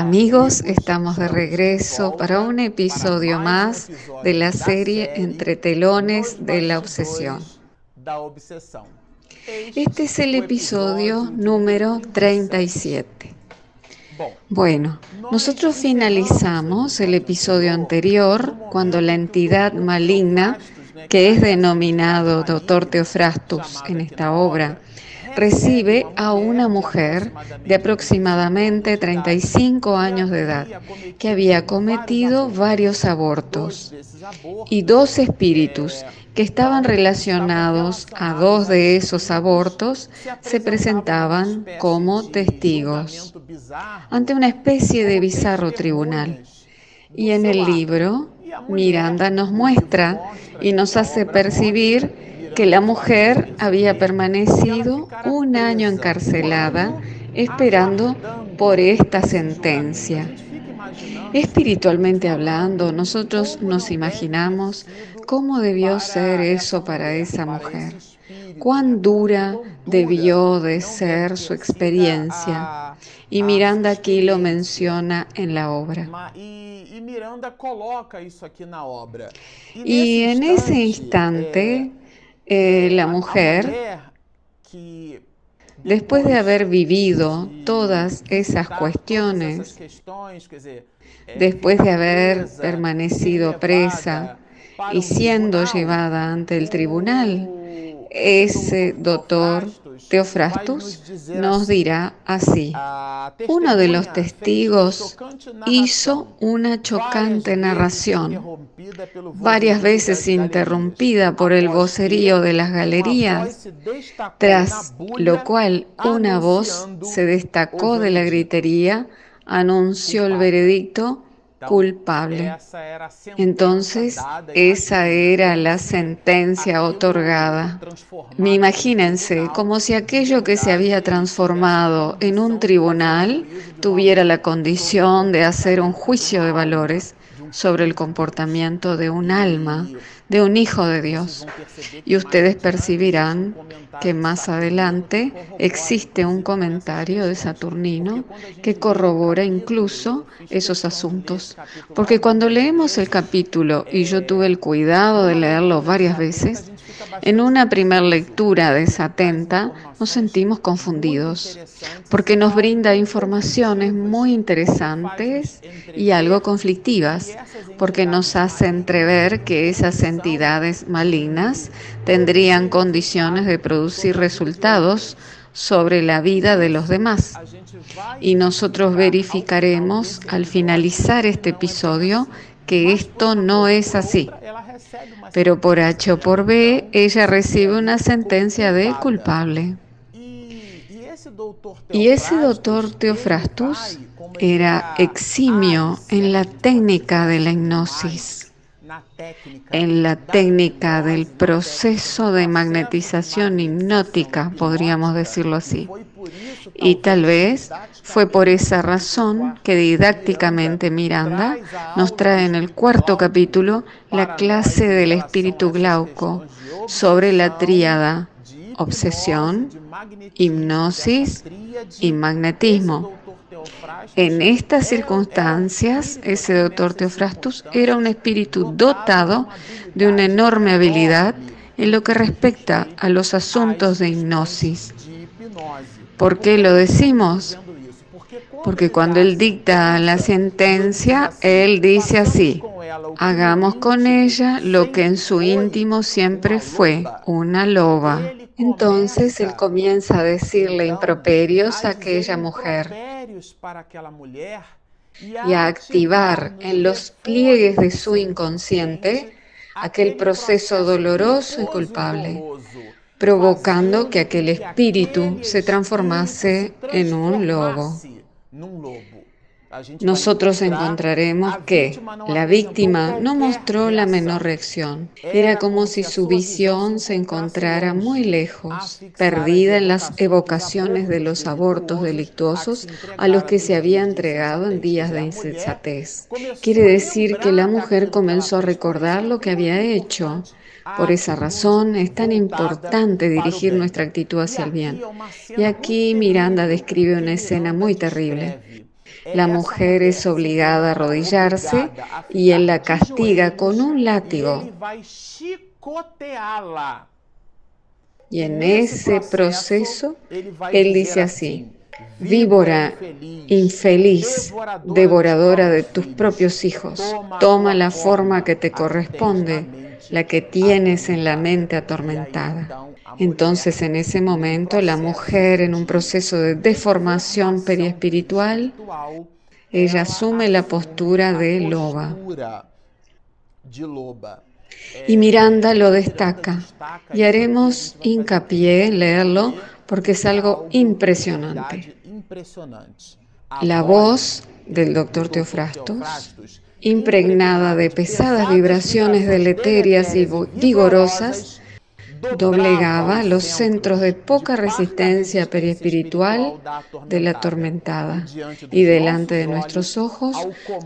Amigos, estamos de regreso para un episodio más de la serie Entre telones de la obsesión. Este es el episodio número 37. Bueno, nosotros finalizamos el episodio anterior cuando la entidad maligna, que es denominado Doctor Teofrastus en esta obra, recibe a una mujer de aproximadamente 35 años de edad que había cometido varios abortos y dos espíritus que estaban relacionados a dos de esos abortos se presentaban como testigos ante una especie de bizarro tribunal. Y en el libro, Miranda nos muestra y nos hace percibir que la mujer había permanecido un año encarcelada esperando por esta sentencia. Espiritualmente hablando, nosotros nos imaginamos cómo debió ser eso para esa mujer, cuán dura debió de ser su experiencia. Y Miranda aquí lo menciona en la obra. Y en ese instante, eh, la mujer, después de haber vivido todas esas cuestiones, después de haber permanecido presa y siendo llevada ante el tribunal, ese doctor Teofrastus nos dirá así. Uno de los testigos hizo una chocante narración, varias veces interrumpida por el vocerío de las galerías, tras lo cual una voz se destacó de la gritería, anunció el veredicto culpable. Entonces, esa era la sentencia otorgada. Me imagínense como si aquello que se había transformado en un tribunal tuviera la condición de hacer un juicio de valores sobre el comportamiento de un alma, de un hijo de Dios. Y ustedes percibirán que más adelante existe un comentario de Saturnino que corrobora incluso esos asuntos. Porque cuando leemos el capítulo, y yo tuve el cuidado de leerlo varias veces, en una primera lectura desatenta nos sentimos confundidos, porque nos brinda informaciones muy interesantes y algo conflictivas, porque nos hace entrever que esas entidades malignas tendrían condiciones de producir resultados sobre la vida de los demás. Y nosotros verificaremos al finalizar este episodio que esto no es así. Pero por H o por B, ella recibe una sentencia de culpable. Y ese doctor Teofrastus era eximio en la técnica de la hipnosis, en la técnica del proceso de magnetización hipnótica, podríamos decirlo así. Y tal vez fue por esa razón que didácticamente Miranda nos trae en el cuarto capítulo la clase del espíritu glauco sobre la tríada obsesión, hipnosis y magnetismo. En estas circunstancias, ese doctor Teofrastus era un espíritu dotado de una enorme habilidad en lo que respecta a los asuntos de hipnosis. ¿Por qué lo decimos? Porque cuando él dicta la sentencia, él dice así, hagamos con ella lo que en su íntimo siempre fue, una loba. Entonces él comienza a decirle improperios a aquella mujer y a activar en los pliegues de su inconsciente aquel proceso doloroso y culpable provocando que aquel espíritu se transformase en un lobo. Nosotros encontraremos que la víctima no mostró la menor reacción. Era como si su visión se encontrara muy lejos, perdida en las evocaciones de los abortos delictuosos a los que se había entregado en días de insensatez. Quiere decir que la mujer comenzó a recordar lo que había hecho por esa razón es tan importante dirigir nuestra actitud hacia el bien. Y aquí Miranda describe una escena muy terrible. La mujer es obligada a arrodillarse y él la castiga con un látigo. Y en ese proceso, él dice así, víbora infeliz, devoradora de tus propios hijos, toma la forma que te corresponde, la que tienes en la mente atormentada. Entonces en ese momento la mujer en un proceso de deformación periespiritual, ella asume la postura de loba. Y Miranda lo destaca y haremos hincapié en leerlo porque es algo impresionante. La voz del doctor Teofrastos, impregnada de pesadas vibraciones deleterias y vigorosas, doblegaba los centros de poca resistencia periespiritual de la atormentada y delante de nuestros ojos,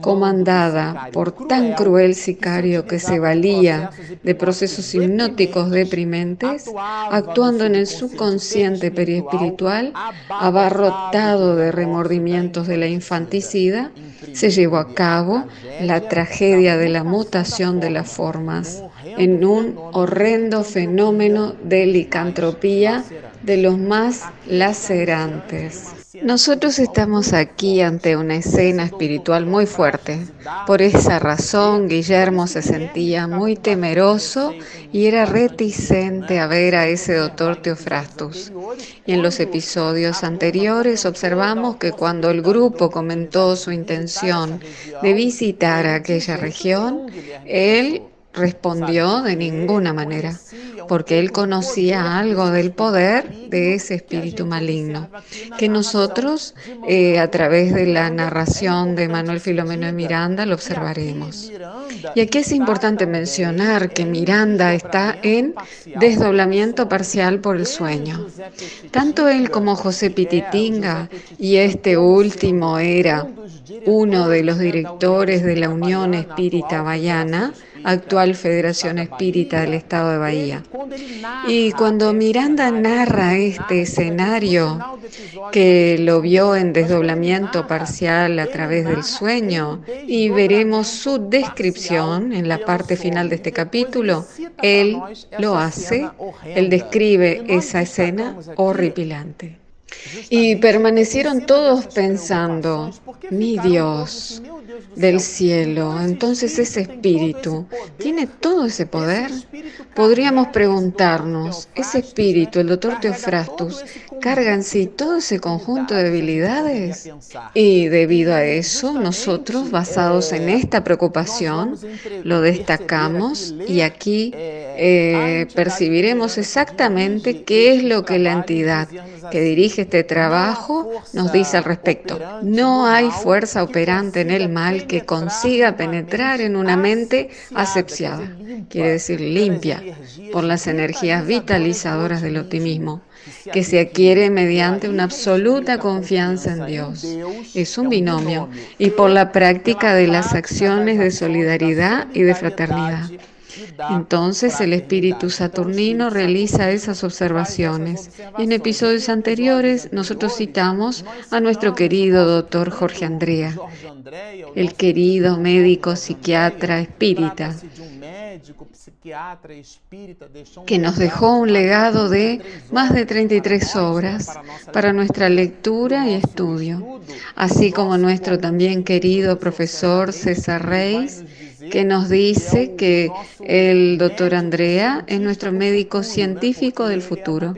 comandada por tan cruel sicario que se valía de procesos hipnóticos deprimentes, actuando en el subconsciente periespiritual, abarrotado de remordimientos de la infanticida, se llevó a cabo la tragedia de la mutación de las formas en un horrendo fenómeno de licantropía de los más lacerantes. Nosotros estamos aquí ante una escena espiritual muy fuerte. Por esa razón, Guillermo se sentía muy temeroso y era reticente a ver a ese doctor Teofrastus. Y en los episodios anteriores observamos que cuando el grupo comentó su intención de visitar aquella región, él respondió de ninguna manera, porque él conocía algo del poder de ese espíritu maligno, que nosotros eh, a través de la narración de Manuel Filomeno de Miranda lo observaremos. Y aquí es importante mencionar que Miranda está en desdoblamiento parcial por el sueño. Tanto él como José Pititinga, y este último era uno de los directores de la Unión Espírita Bayana, actual Federación Espírita del Estado de Bahía. Y cuando Miranda narra este escenario, que lo vio en desdoblamiento parcial a través del sueño, y veremos su descripción en la parte final de este capítulo, él lo hace, él describe esa escena horripilante. Y permanecieron todos pensando, mi Dios, del cielo. Entonces ese espíritu tiene todo ese poder. Podríamos preguntarnos, ese espíritu, el doctor Teofrastus, carga en sí todo ese conjunto de debilidades. Y debido a eso, nosotros, basados en esta preocupación, lo destacamos y aquí eh, percibiremos exactamente qué es lo que la entidad que dirige este trabajo nos dice al respecto. No hay fuerza operante en el mal que consiga penetrar en una mente asepsiada, quiere decir limpia, por las energías vitalizadoras del optimismo, que se adquiere mediante una absoluta confianza en Dios. Es un binomio y por la práctica de las acciones de solidaridad y de fraternidad. Entonces el espíritu saturnino realiza esas observaciones. en episodios anteriores nosotros citamos a nuestro querido doctor Jorge Andrea, el querido médico psiquiatra espírita, que nos dejó un legado de más de 33 obras para nuestra lectura y estudio, así como nuestro también querido profesor César Reis, que nos dice que el doctor Andrea es nuestro médico científico del futuro,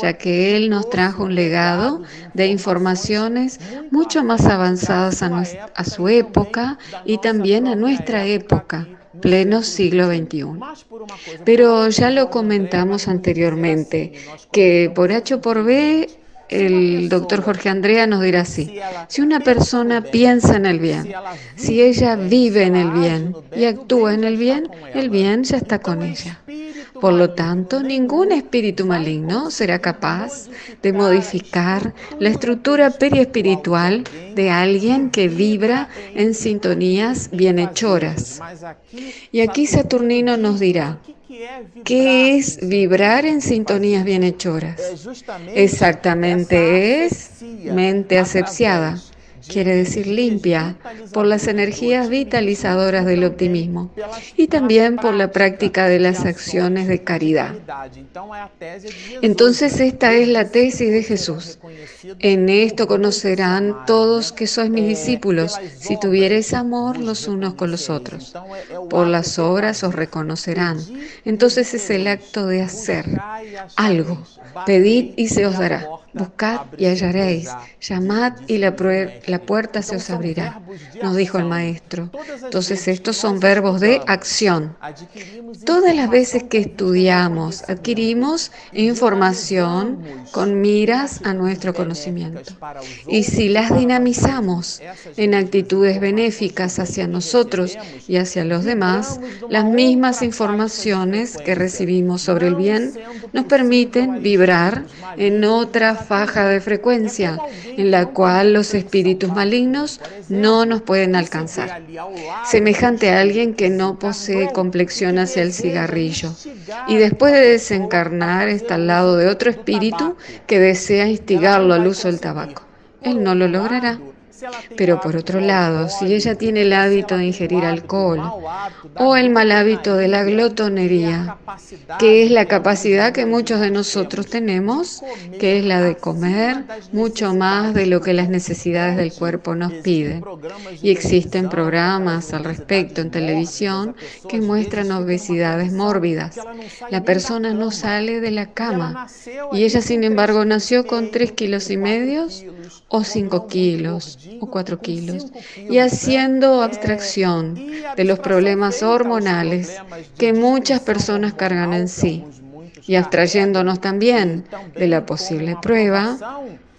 ya que él nos trajo un legado de informaciones mucho más avanzadas a, a su época y también a nuestra época pleno siglo XXI. Pero ya lo comentamos anteriormente, que por H o por B el doctor Jorge Andrea nos dirá así, si una persona piensa en el bien, si ella vive en el bien y actúa en el bien, el bien ya está con ella. Por lo tanto, ningún espíritu maligno será capaz de modificar la estructura periespiritual de alguien que vibra en sintonías bienhechoras. Y aquí Saturnino nos dirá, ¿Qué es vibrar en sintonías bienhechoras? Exactamente es mente asepsiada, quiere decir limpia, por las energías vitalizadoras del optimismo y también por la práctica de las acciones de caridad. Entonces esta es la tesis de Jesús. En esto conocerán todos que sois mis discípulos, si tuviereis amor los unos con los otros. Por las obras os reconocerán. Entonces es el acto de hacer algo. Pedid y se os dará. Buscad y hallaréis. Llamad y la, la, puerta se os abrirá, nos dijo el maestro. Entonces estos son verbos de acción. Todas las veces que estudiamos, adquirimos información con miras a nuestro conocimiento. Y si las dinamizamos en actitudes benéficas hacia nosotros y hacia los demás, las mismas informaciones que recibimos sobre el bien nos permiten vibrar en otra faja de frecuencia en la cual los espíritus malignos no nos pueden alcanzar. Semejante a alguien que no posee complexión hacia el cigarrillo y después de desencarnar está al lado de otro espíritu que desea instigarlo al uso del tabaco. Él no lo logrará pero por otro lado, si ella tiene el hábito de ingerir alcohol o el mal hábito de la glotonería, que es la capacidad que muchos de nosotros tenemos, que es la de comer mucho más de lo que las necesidades del cuerpo nos piden. Y existen programas al respecto en televisión que muestran obesidades mórbidas. La persona no sale de la cama y ella, sin embargo, nació con tres kilos y medio o cinco kilos o 4 kilos y haciendo abstracción de los problemas hormonales que muchas personas cargan en sí y abstrayéndonos también de la posible prueba,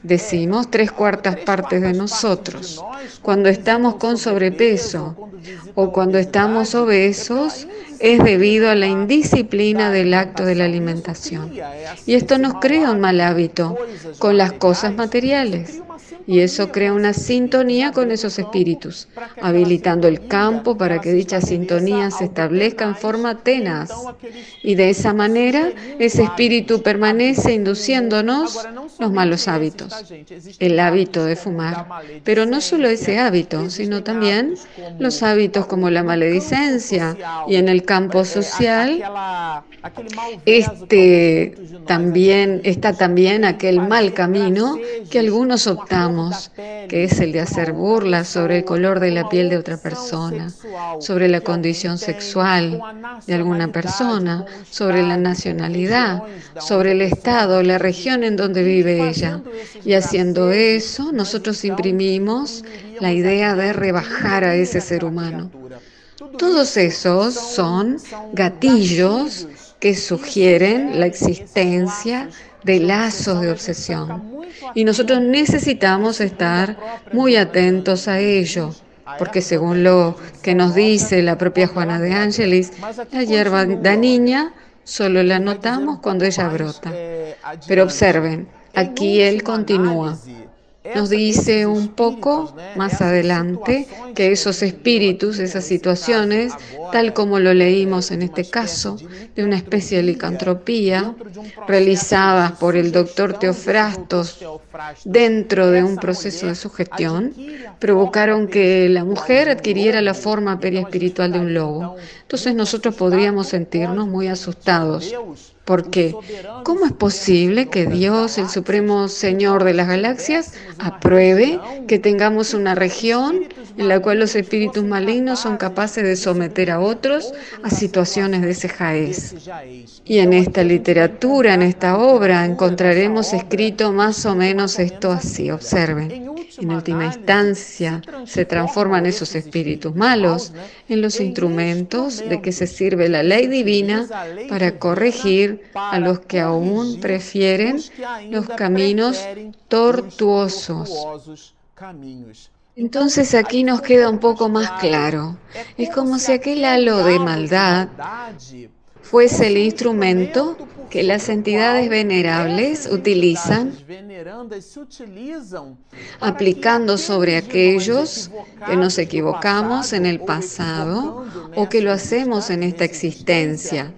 decimos tres cuartas partes de nosotros. Cuando estamos con sobrepeso o cuando estamos obesos, es debido a la indisciplina del acto de la alimentación. Y esto nos crea un mal hábito con las cosas materiales. Y eso crea una sintonía con esos espíritus, habilitando el campo para que dicha sintonía se establezca en forma tenaz. Y de esa manera, ese espíritu permanece induciéndonos los malos hábitos. El hábito de fumar. Pero no solo ese hábito, sino también los hábitos como la maledicencia y en el campo social este también está también aquel mal camino que algunos optamos, que es el de hacer burlas sobre el color de la piel de otra persona, sobre la condición sexual de alguna persona, sobre la nacionalidad, sobre el estado, la región en donde vive ella. Y haciendo eso, nosotros imprimimos la idea de rebajar a ese ser humano. Todos esos son gatillos que sugieren la existencia de lazos de obsesión. Y nosotros necesitamos estar muy atentos a ello, porque según lo que nos dice la propia Juana de Ángeles, la hierba niña solo la notamos cuando ella brota. Pero observen, aquí él continúa. Nos dice un poco más adelante que esos espíritus, esas situaciones, tal como lo leímos en este caso, de una especie de licantropía realizada por el doctor Teofrastos dentro de un proceso de sugestión, provocaron que la mujer adquiriera la forma periespiritual de un lobo. Entonces nosotros podríamos sentirnos muy asustados porque, ¿cómo es posible que Dios, el Supremo Señor de las galaxias, apruebe que tengamos una región en la cual los espíritus malignos son capaces de someter a otros a situaciones de ese jaez? Y en esta literatura, en esta obra, encontraremos escrito más o menos esto así. Observen. En última instancia, se transforman esos espíritus malos en los instrumentos de que se sirve la ley divina para corregir a los que aún prefieren los caminos tortuosos. Entonces aquí nos queda un poco más claro. Es como si aquel halo de maldad fuese el instrumento que las entidades venerables utilizan aplicando sobre aquellos que nos equivocamos en el pasado o que lo hacemos en esta existencia.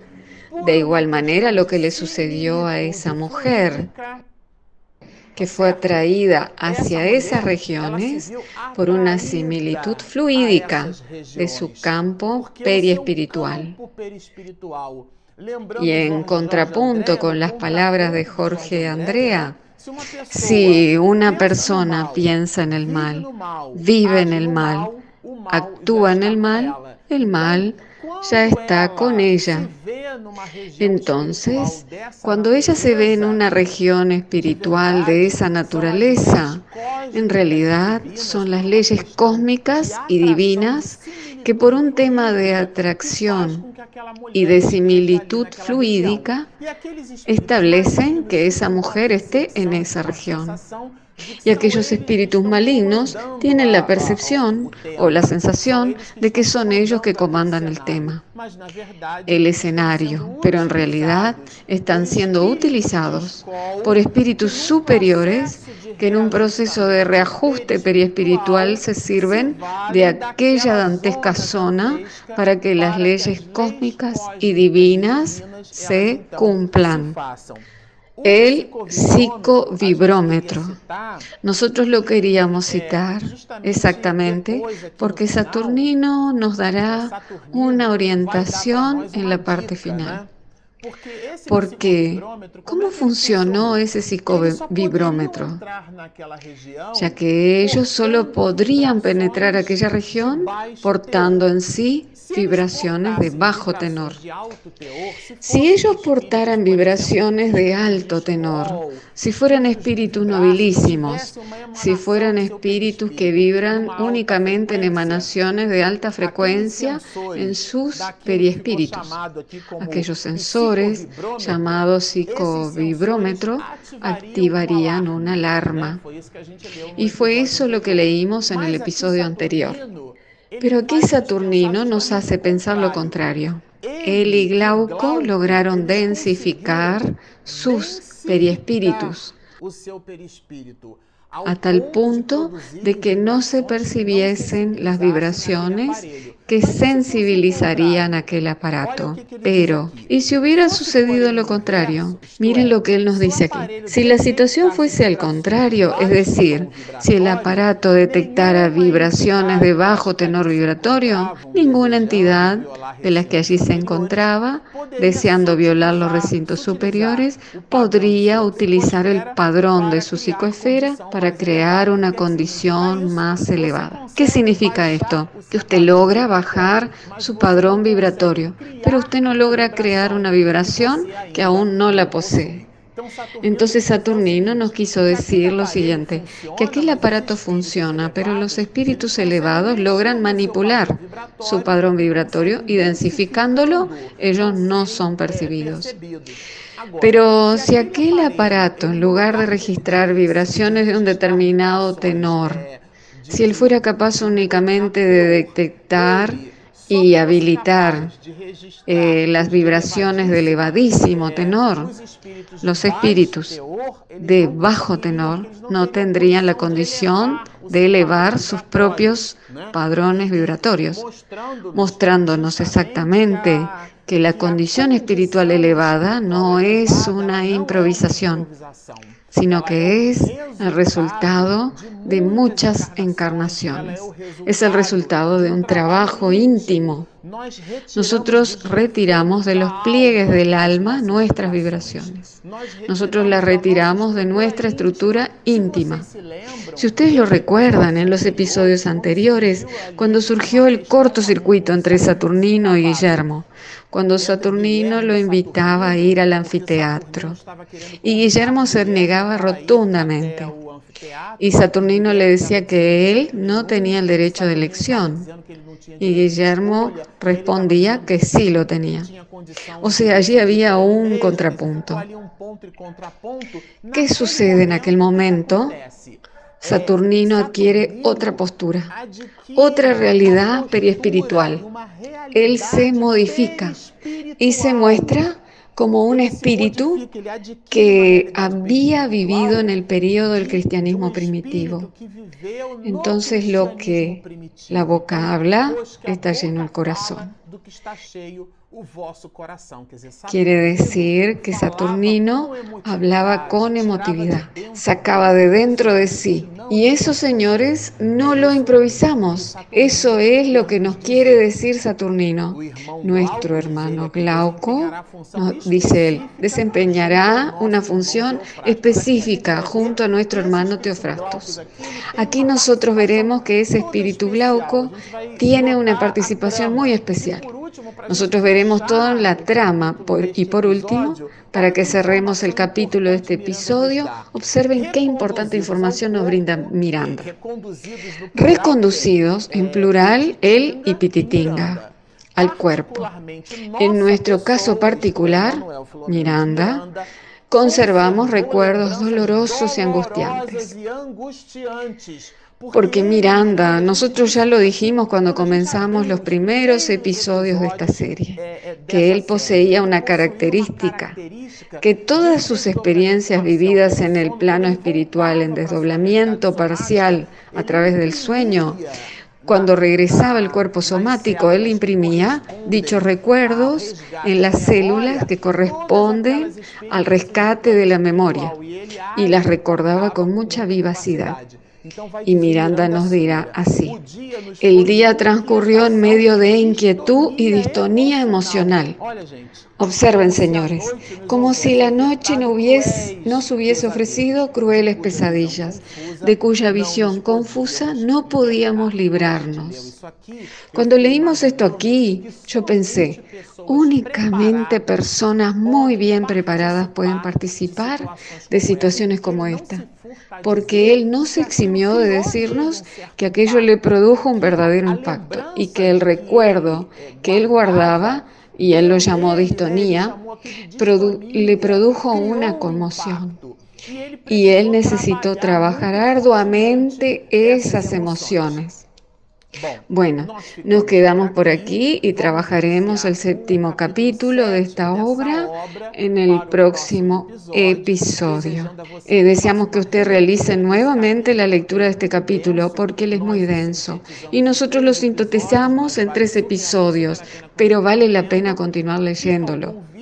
De igual manera lo que le sucedió a esa mujer que fue atraída hacia esas regiones por una similitud fluídica de su campo periespiritual. Y en contrapunto con las palabras de Jorge Andrea, si una persona piensa en el mal, vive en el mal, actúa en el mal, el mal ya está con ella. Entonces, cuando ella se ve en una región espiritual de esa naturaleza, en realidad son las leyes cósmicas y divinas que por un tema de atracción y de similitud fluídica establecen que esa mujer esté en esa región y aquellos espíritus malignos tienen la percepción o la sensación de que son ellos que comandan el tema, el escenario, pero en realidad están siendo utilizados por espíritus superiores que en un proceso de reajuste periespiritual se sirven de aquella dantesca zona para que las leyes cósmicas y divinas se cumplan el psicovibrómetro. Nosotros lo queríamos citar exactamente porque Saturnino nos dará una orientación en la parte final. Porque, ¿cómo funcionó ese psicovibrómetro? Ya que ellos solo podrían penetrar aquella región portando en sí vibraciones de bajo tenor. Si ellos portaran vibraciones de alto tenor, si fueran espíritus nobilísimos, si fueran espíritus que vibran únicamente en emanaciones de alta frecuencia en sus periespíritus, aquellos sensores llamados psicovibrómetro activarían una alarma. Y fue eso lo que leímos en el episodio anterior. Pero aquí Saturnino nos hace pensar lo contrario. Él y Glauco lograron densificar sus periespíritus a tal punto de que no se percibiesen las vibraciones que sensibilizarían aquel aparato. Pero, ¿y si hubiera sucedido lo contrario? Miren lo que él nos dice aquí. Si la situación fuese al contrario, es decir, si el aparato detectara vibraciones de bajo tenor vibratorio, ninguna entidad de las que allí se encontraba, deseando violar los recintos superiores, podría utilizar el padrón de su psicoesfera para crear una condición más elevada. ¿Qué significa esto? Que usted logra bajar su padrón vibratorio, pero usted no logra crear una vibración que aún no la posee. Entonces Saturnino nos quiso decir lo siguiente, que aquel aparato funciona, pero los espíritus elevados logran manipular su padrón vibratorio y densificándolo, ellos no son percibidos. Pero si aquel aparato, en lugar de registrar vibraciones de un determinado tenor, si él fuera capaz únicamente de detectar y habilitar eh, las vibraciones de elevadísimo tenor, los espíritus de bajo tenor no tendrían la condición de elevar sus propios padrones vibratorios, mostrándonos exactamente que la condición espiritual elevada no es una improvisación, sino que es el resultado de muchas encarnaciones. Es el resultado de un trabajo íntimo. Nosotros retiramos de los pliegues del alma nuestras vibraciones. Nosotros las retiramos de nuestra estructura íntima. Si ustedes lo recuerdan en los episodios anteriores, cuando surgió el cortocircuito entre Saturnino y Guillermo, cuando Saturnino lo invitaba a ir al anfiteatro. Y Guillermo se negaba rotundamente. Y Saturnino le decía que él no tenía el derecho de elección. Y Guillermo respondía que sí lo tenía. O sea, allí había un contrapunto. ¿Qué sucede en aquel momento? Saturnino adquiere otra postura, otra realidad periespiritual. Él se modifica y se muestra como un espíritu que había vivido en el periodo del cristianismo primitivo. Entonces lo que la boca habla está lleno el corazón. Quiere decir que Saturnino hablaba con emotividad, sacaba de dentro de sí. Y eso, señores, no lo improvisamos. Eso es lo que nos quiere decir Saturnino. Nuestro hermano Glauco, dice él, desempeñará una función específica junto a nuestro hermano Teofrastos. Aquí nosotros veremos que ese espíritu Glauco tiene una participación muy especial. Nosotros veremos toda la trama y por último, para que cerremos el capítulo de este episodio, observen qué importante información nos brinda Miranda. Reconducidos, en plural, él y Pititinga, al cuerpo. En nuestro caso particular, Miranda, conservamos recuerdos dolorosos y angustiantes. Porque Miranda, nosotros ya lo dijimos cuando comenzamos los primeros episodios de esta serie, que él poseía una característica, que todas sus experiencias vividas en el plano espiritual, en desdoblamiento parcial a través del sueño, cuando regresaba el cuerpo somático, él imprimía dichos recuerdos en las células que corresponden al rescate de la memoria y las recordaba con mucha vivacidad. Y Miranda nos dirá así, el día transcurrió en medio de inquietud y distonía emocional. Observen, señores, como si la noche no hubiese, nos hubiese ofrecido crueles pesadillas, de cuya visión confusa no podíamos librarnos. Cuando leímos esto aquí, yo pensé, únicamente personas muy bien preparadas pueden participar de situaciones como esta porque él no se eximió de decirnos que aquello le produjo un verdadero impacto y que el recuerdo que él guardaba, y él lo llamó distonía, le produjo una conmoción. Y él necesitó trabajar arduamente esas emociones. Bueno, nos quedamos por aquí y trabajaremos el séptimo capítulo de esta obra en el próximo episodio. Eh, deseamos que usted realice nuevamente la lectura de este capítulo porque él es muy denso y nosotros lo sintetizamos en tres episodios, pero vale la pena continuar leyéndolo.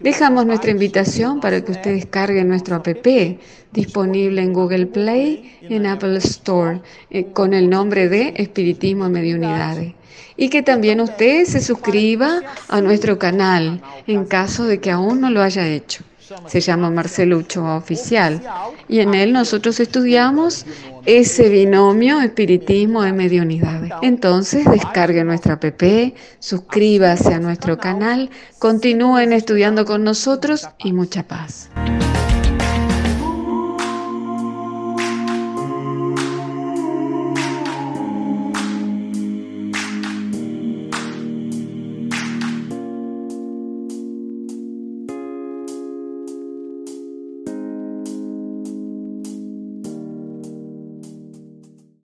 Dejamos nuestra invitación para que usted descargue nuestro app disponible en Google Play y en Apple Store eh, con el nombre de Espiritismo y Mediunidades. Y que también usted se suscriba a nuestro canal en caso de que aún no lo haya hecho. Se llama Marcelucho Oficial y en él nosotros estudiamos ese binomio espiritismo y mediunidades. Entonces descargue nuestra app, suscríbase a nuestro canal, continúen estudiando con nosotros y mucha paz.